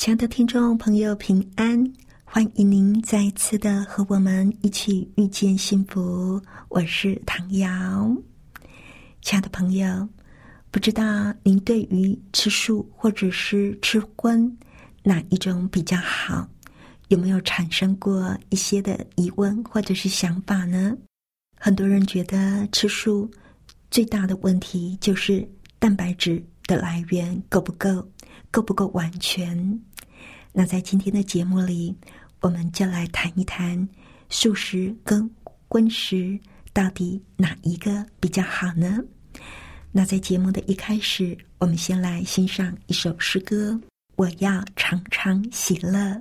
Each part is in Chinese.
亲爱的听众朋友，平安！欢迎您再次的和我们一起遇见幸福。我是唐瑶，亲爱的朋友，不知道您对于吃素或者是吃荤哪一种比较好？有没有产生过一些的疑问或者是想法呢？很多人觉得吃素最大的问题就是蛋白质的来源够不够，够不够完全？那在今天的节目里，我们就来谈一谈素食跟荤食到底哪一个比较好呢？那在节目的一开始，我们先来欣赏一首诗歌：我要常常喜乐。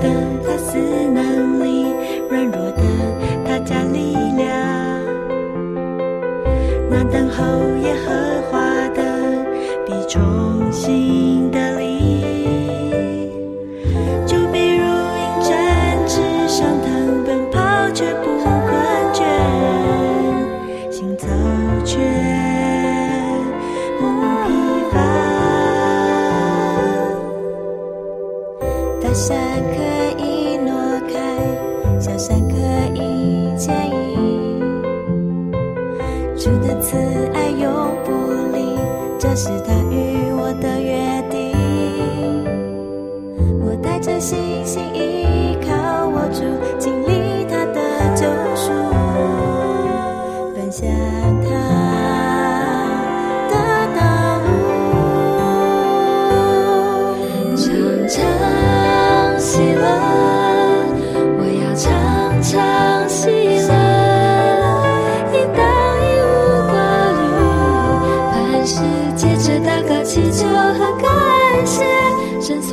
dun.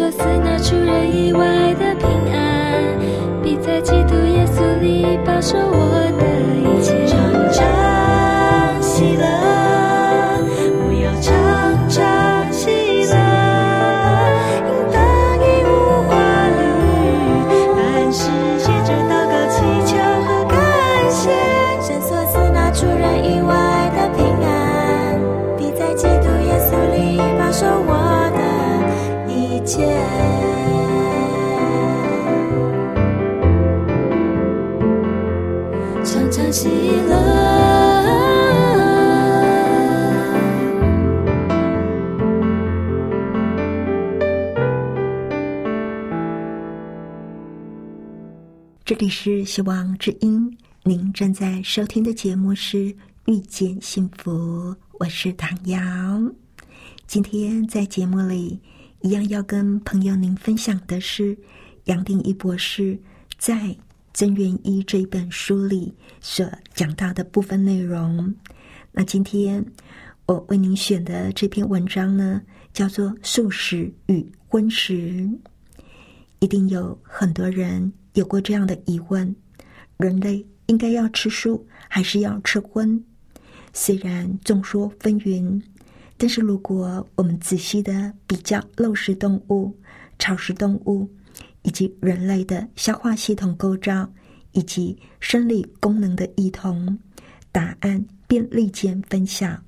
所思那出人意外的平安，必在基督耶稣里保守我。常常喜乐。这里是希望之音，您正在收听的节目是《遇见幸福》，我是唐瑶。今天在节目里，一样要跟朋友您分享的是杨定一博士在《真元一》这一本书里所讲到的部分内容。那今天我为您选的这篇文章呢，叫做《素食与荤食》，一定有很多人。有过这样的疑问：人类应该要吃素还是要吃荤？虽然众说纷纭，但是如果我们仔细的比较肉食动物、草食动物以及人类的消化系统构造以及生理功能的异同，答案便立见分晓。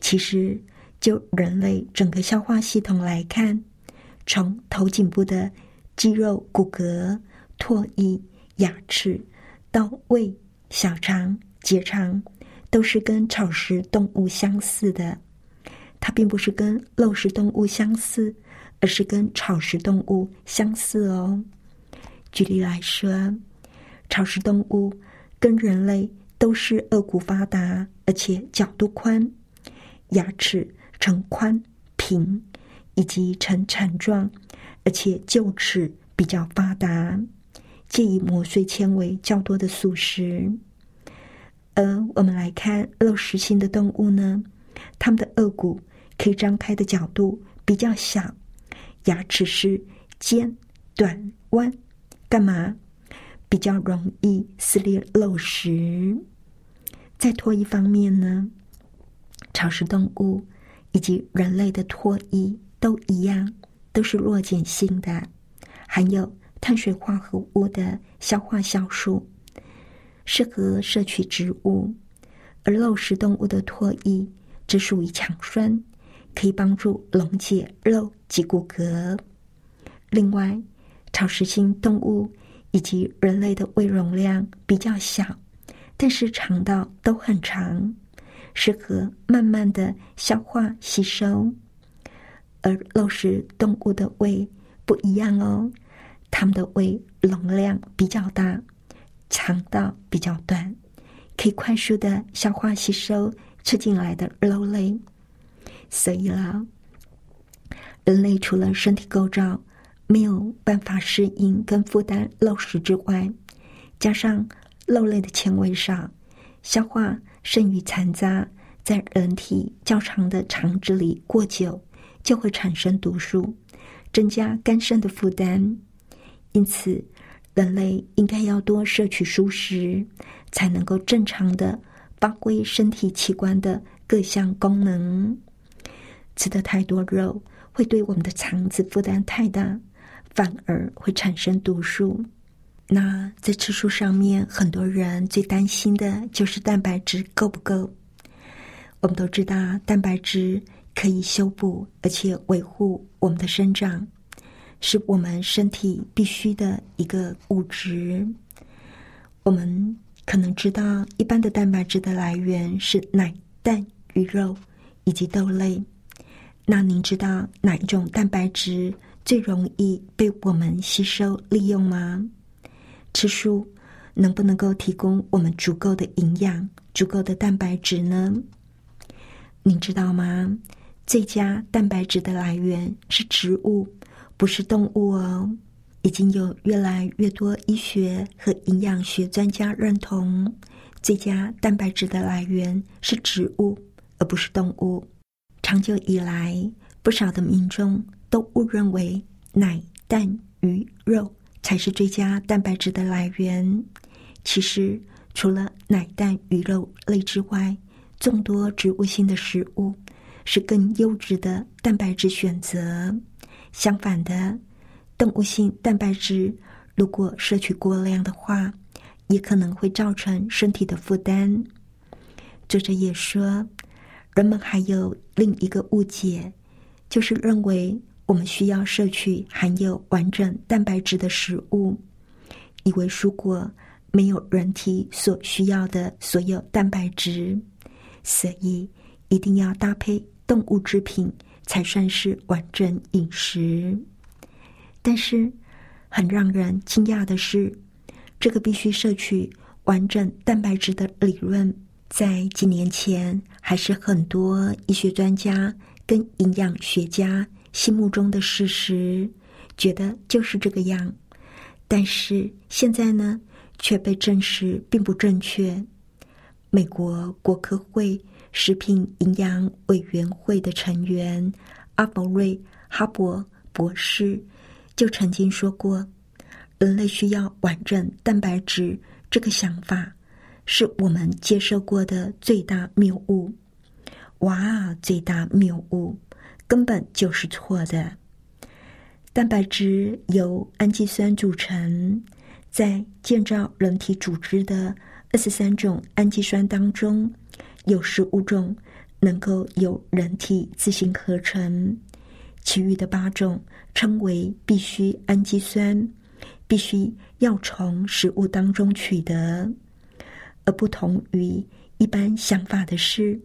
其实，就人类整个消化系统来看，从头颈部的肌肉骨骼。唾液、牙齿到胃、小肠、结肠，都是跟草食动物相似的。它并不是跟肉食动物相似，而是跟草食动物相似哦。举例来说，草食动物跟人类都是颚骨发达，而且角度宽，牙齿呈宽平，以及呈铲状，而且臼齿比较发达。介以磨碎纤维较多的素食，而我们来看肉食性的动物呢，它们的颚骨可以张开的角度比较小，牙齿是尖、短、弯，干嘛？比较容易撕裂肉食。在脱衣方面呢，草食动物以及人类的脱衣都一样，都是弱碱性的，含有。碳水化合物的消化酵素适合摄取植物，而肉食动物的唾液只属于强酸，可以帮助溶解肉及骨骼。另外，草食性动物以及人类的胃容量比较小，但是肠道都很长，适合慢慢的消化吸收。而肉食动物的胃不一样哦。它们的胃容量比较大，肠道比较短，可以快速的消化吸收吃进来的肉类。所以啦，人类除了身体构造没有办法适应跟负担肉食之外，加上肉类的纤维少，消化剩余残渣在人体较长的肠子里过久，就会产生毒素，增加肝肾的负担。因此，人类应该要多摄取蔬食，才能够正常的发挥身体器官的各项功能。吃的太多肉，会对我们的肠子负担太大，反而会产生毒素。那在吃素上面，很多人最担心的就是蛋白质够不够。我们都知道，蛋白质可以修补而且维护我们的生长。是我们身体必须的一个物质。我们可能知道，一般的蛋白质的来源是奶、蛋、鱼肉以及豆类。那您知道哪一种蛋白质最容易被我们吸收利用吗？吃素能不能够提供我们足够的营养、足够的蛋白质呢？您知道吗？最佳蛋白质的来源是植物。不是动物哦，已经有越来越多医学和营养学专家认同，最佳蛋白质的来源是植物，而不是动物。长久以来，不少的民众都误认为奶、蛋、鱼、肉才是最佳蛋白质的来源。其实，除了奶、蛋、鱼肉类之外，众多植物性的食物是更优质的蛋白质选择。相反的，动物性蛋白质如果摄取过量的话，也可能会造成身体的负担。作者也说，人们还有另一个误解，就是认为我们需要摄取含有完整蛋白质的食物，以为蔬果没有人体所需要的所有蛋白质，所以一定要搭配动物制品才算是完整饮食。但是，很让人惊讶的是，这个必须摄取完整蛋白质的理论，在几年前还是很多医学专家。跟营养学家心目中的事实，觉得就是这个样，但是现在呢，却被证实并不正确。美国国科会食品营养委员会的成员阿伯瑞哈伯博士就曾经说过：“人类需要完整蛋白质，这个想法是我们接受过的最大谬误。”哇！最大谬误根本就是错的。蛋白质由氨基酸组成，在建造人体组织的二十三种氨基酸当中，有十五种能够由人体自行合成，其余的八种称为必需氨基酸，必须要从食物当中取得。而不同于一般想法的是。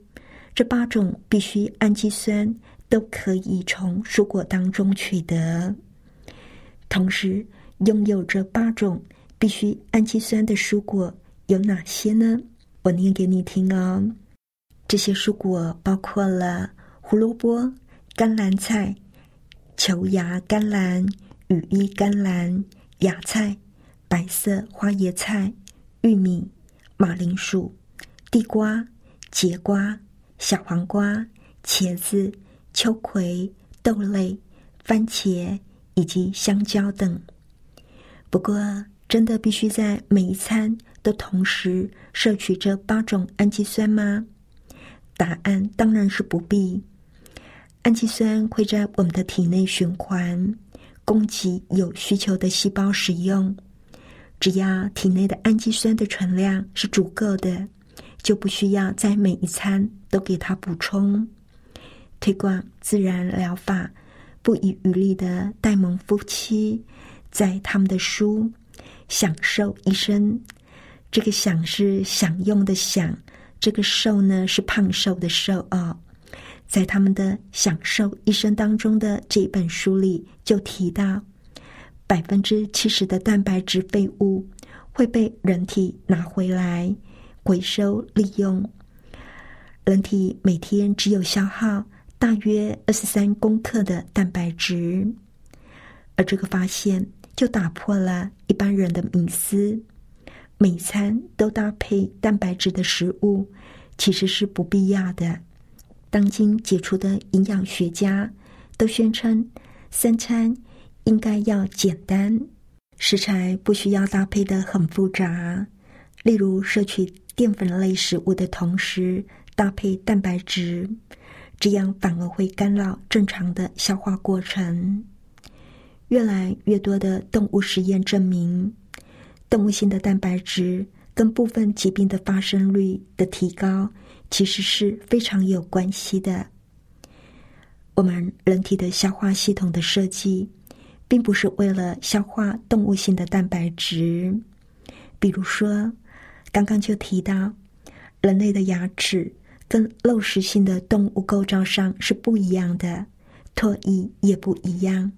这八种必需氨基酸都可以从蔬果当中取得。同时，拥有这八种必需氨基酸的蔬果有哪些呢？我念给你听哦。这些蔬果包括了胡萝卜、甘蓝菜、球芽甘蓝、羽衣甘蓝、芽菜、白色花椰菜、玉米、马铃薯、地瓜、节瓜。小黄瓜、茄子、秋葵、豆类、番茄以及香蕉等。不过，真的必须在每一餐都同时摄取这八种氨基酸吗？答案当然是不必。氨基酸会在我们的体内循环，供给有需求的细胞使用。只要体内的氨基酸的存量是足够的。就不需要在每一餐都给它补充。推广自然疗法不遗余力的戴蒙夫妻，在他们的书《享受一生》，这个“享”是享用的“享”，这个“瘦”呢是胖瘦的“瘦”啊。在他们的《享受一生》当中的这一本书里，就提到百分之七十的蛋白质废物会被人体拿回来。回收利用，人体每天只有消耗大约二十三公克的蛋白质，而这个发现就打破了一般人的迷思：每餐都搭配蛋白质的食物其实是不必要的。当今杰出的营养学家都宣称，三餐应该要简单，食材不需要搭配的很复杂，例如摄取。淀粉类食物的同时搭配蛋白质，这样反而会干扰正常的消化过程。越来越多的动物实验证明，动物性的蛋白质跟部分疾病的发生率的提高其实是非常有关系的。我们人体的消化系统的设计，并不是为了消化动物性的蛋白质，比如说。刚刚就提到，人类的牙齿跟肉食性的动物构造上是不一样的，唾液也不一样。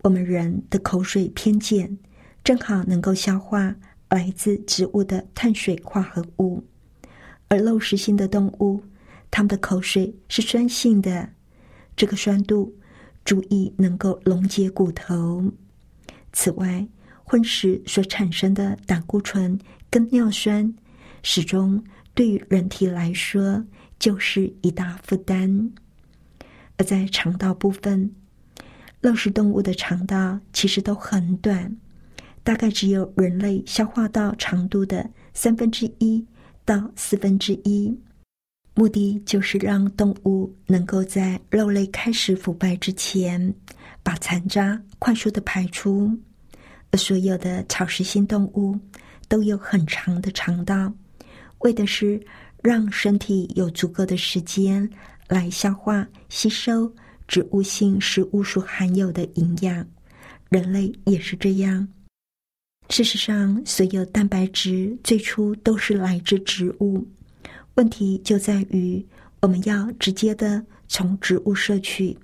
我们人的口水偏碱，正好能够消化来自植物的碳水化合物；而肉食性的动物，它们的口水是酸性的，这个酸度足以能够溶解骨头。此外，荤食所产生的胆固醇。跟尿酸始终对于人体来说就是一大负担，而在肠道部分，肉食动物的肠道其实都很短，大概只有人类消化道长度的三分之一到四分之一。目的就是让动物能够在肉类开始腐败之前，把残渣快速的排出，而所有的草食性动物。都有很长的肠道，为的是让身体有足够的时间来消化、吸收植物性食物所含有的营养，人类也是这样。事实上，所有蛋白质最初都是来自植物。问题就在于，我们要直接的从植物摄取，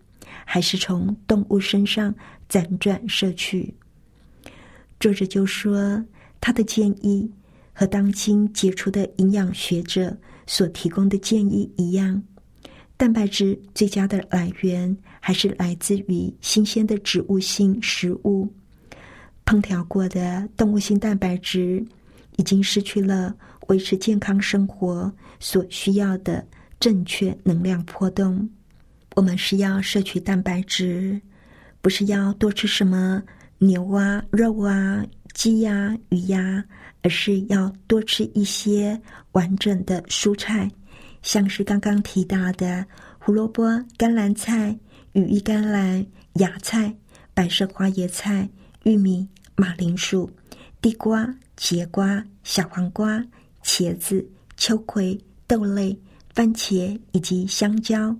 还是从动物身上辗转摄取？作者就说，他的建议和当今杰出的营养学者所提供的建议一样：蛋白质最佳的来源还是来自于新鲜的植物性食物。烹调过的动物性蛋白质已经失去了维持健康生活所需要的正确能量波动。我们是要摄取蛋白质，不是要多吃什么牛啊、肉啊、鸡呀、鱼呀，而是要多吃一些完整的蔬菜，像是刚刚提到的胡萝卜、甘蓝菜、羽衣甘蓝、芽菜、白色花椰菜。玉米、马铃薯、地瓜、节瓜、小黄瓜、茄子、秋葵、豆类、番茄以及香蕉，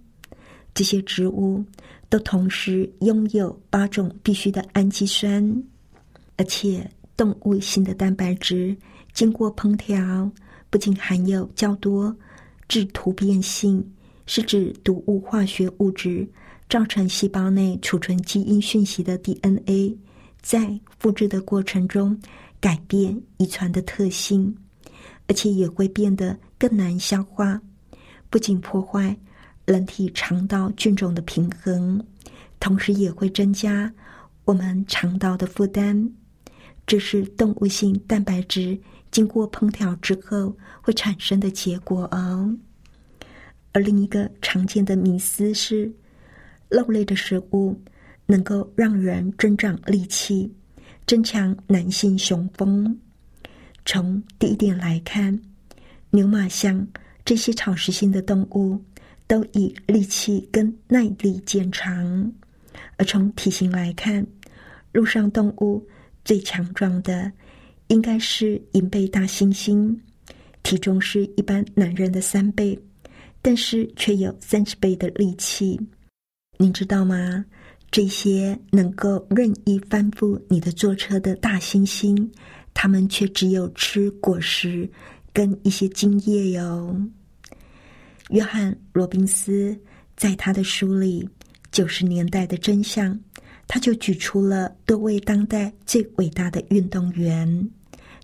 这些植物都同时拥有八种必需的氨基酸，而且动物性的蛋白质经过烹调，不仅含有较多致突变性，是指毒物化学物质造成细胞内储存基因讯息的 DNA。在复制的过程中，改变遗传的特性，而且也会变得更难消化。不仅破坏人体肠道菌种的平衡，同时也会增加我们肠道的负担。这是动物性蛋白质经过烹调之后会产生的结果哦。而另一个常见的迷思是，肉类的食物。能够让人增长力气，增强男性雄风。从第一点来看，牛、马、象这些草食性的动物都以力气跟耐力见长；而从体型来看，陆上动物最强壮的应该是银背大猩猩，体重是一般男人的三倍，但是却有三十倍的力气。您知道吗？这些能够任意翻覆你的坐车的大猩猩，他们却只有吃果实跟一些茎叶哟。约翰·罗宾斯在他的书里《九十年代的真相》，他就举出了多位当代最伟大的运动员，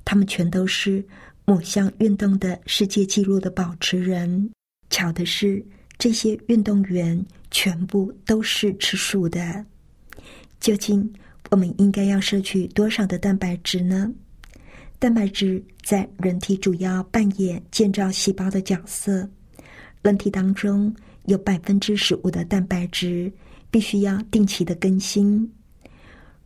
他们全都是某项运动的世界纪录的保持人。巧的是。这些运动员全部都是吃素的。究竟我们应该要摄取多少的蛋白质呢？蛋白质在人体主要扮演建造细胞的角色。人体当中有百分之十五的蛋白质必须要定期的更新。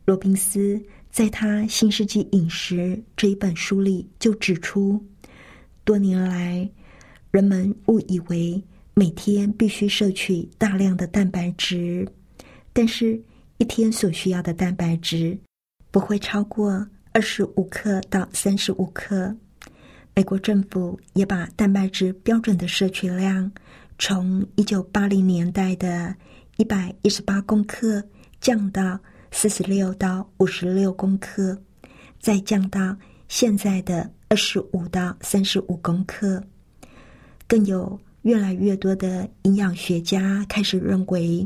罗宾斯在他《新世纪饮食》这一本书里就指出，多年来人们误以为。每天必须摄取大量的蛋白质，但是一天所需要的蛋白质不会超过二十五克到三十五克。美国政府也把蛋白质标准的摄取量从一九八零年代的一百一十八公克降到四十六到五十六公克，再降到现在的二十五到三十五公克，更有。越来越多的营养学家开始认为，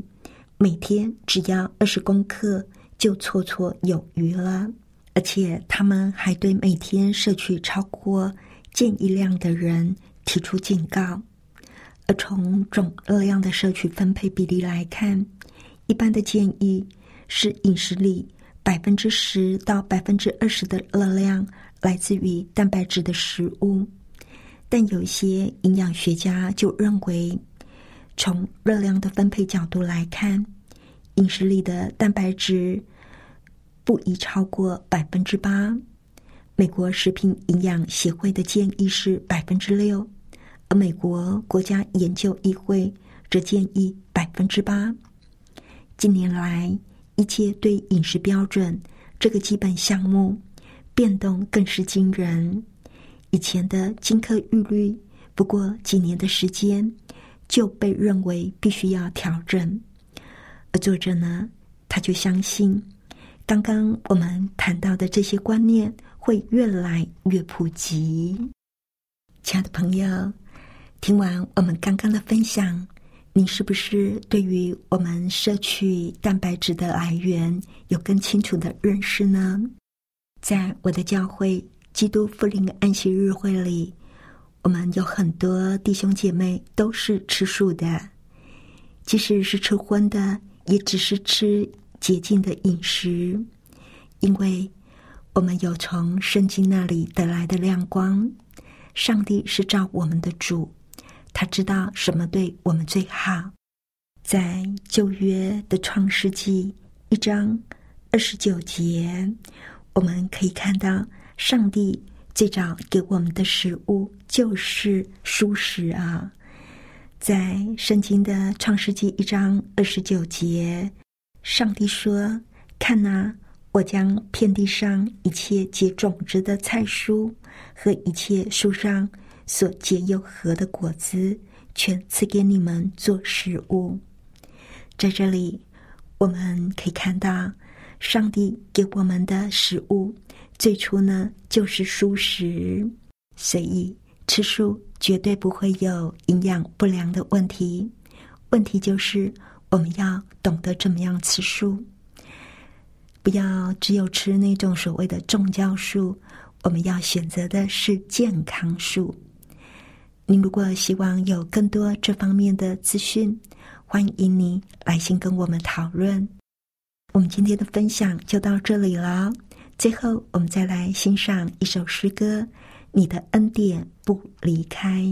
每天只要二十公克就绰绰有余了，而且他们还对每天摄取超过建议量的人提出警告。而从总热量的摄取分配比例来看，一般的建议是饮食里百分之十到百分之二十的热量来自于蛋白质的食物。但有些营养学家就认为，从热量的分配角度来看，饮食里的蛋白质不宜超过百分之八。美国食品营养协会的建议是百分之六，而美国国家研究议会则建议百分之八。近年来，一切对饮食标准这个基本项目变动更是惊人。以前的金科玉律，不过几年的时间就被认为必须要调整。而作者呢，他就相信，刚刚我们谈到的这些观念会越来越普及。亲爱的朋友，听完我们刚刚的分享，你是不是对于我们摄取蛋白质的来源有更清楚的认识呢？在我的教会基督复临安息日会里，我们有很多弟兄姐妹都是吃素的，即使是吃荤的，也只是吃洁净的饮食，因为我们有从圣经那里得来的亮光。上帝是照我们的主，他知道什么对我们最好。在旧约的创世纪一章二十九节，我们可以看到，上帝最早给我们的食物就是蔬食啊。在圣经的创世纪一章二十九节，上帝说：“看哪，我将遍地上一切结种子的菜蔬。”和一切树上所结有核的果子，全赐给你们做食物。在这里，我们可以看到，上帝给我们的食物最初呢就是蔬食，所以吃素绝对不会有营养不良的问题。问题就是我们要懂得怎么样吃素，不要只有吃那种所谓的重教素。我们要选择的是健康树。您如果希望有更多这方面的资讯，欢迎您来信跟我们讨论。我们今天的分享就到这里了。最后，我们再来欣赏一首诗歌：《你的恩典不离开》。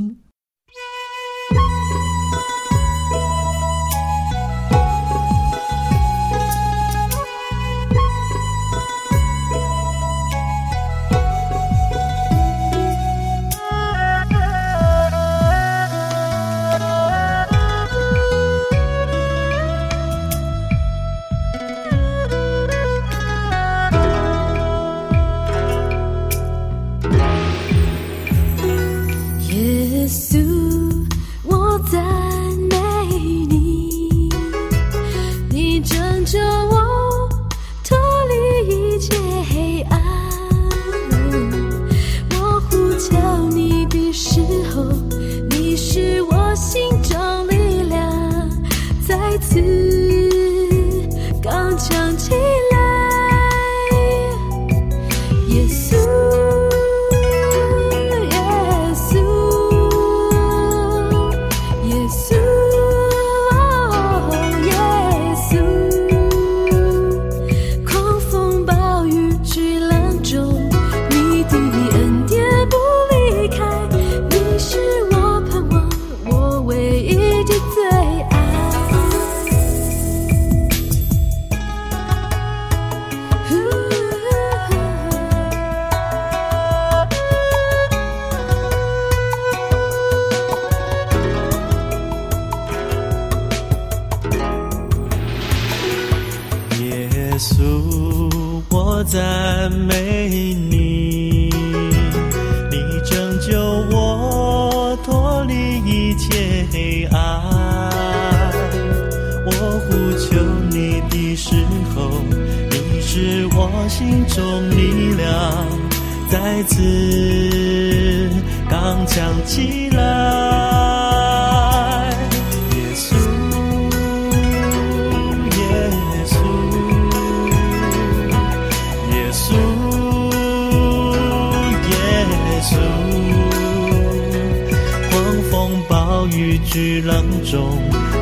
中，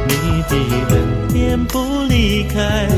你的恩典不离开，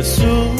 Jesús.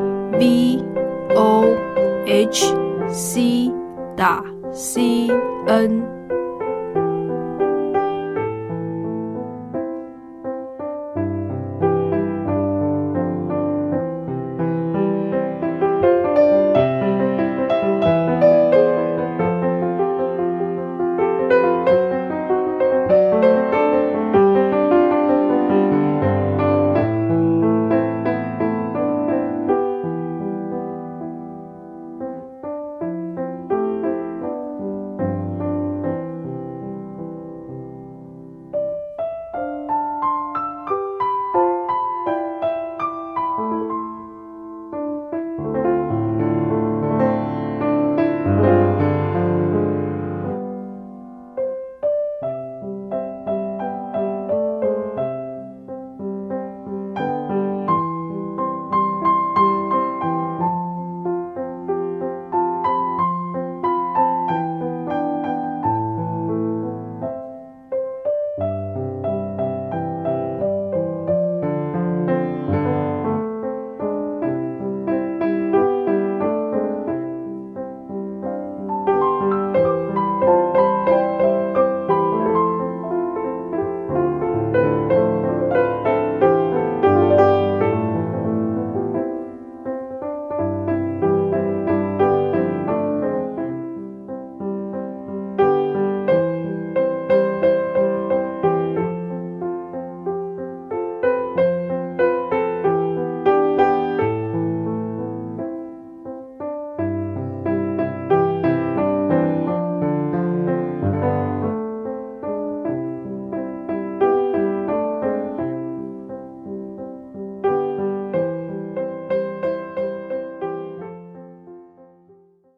b o h c 打 c n。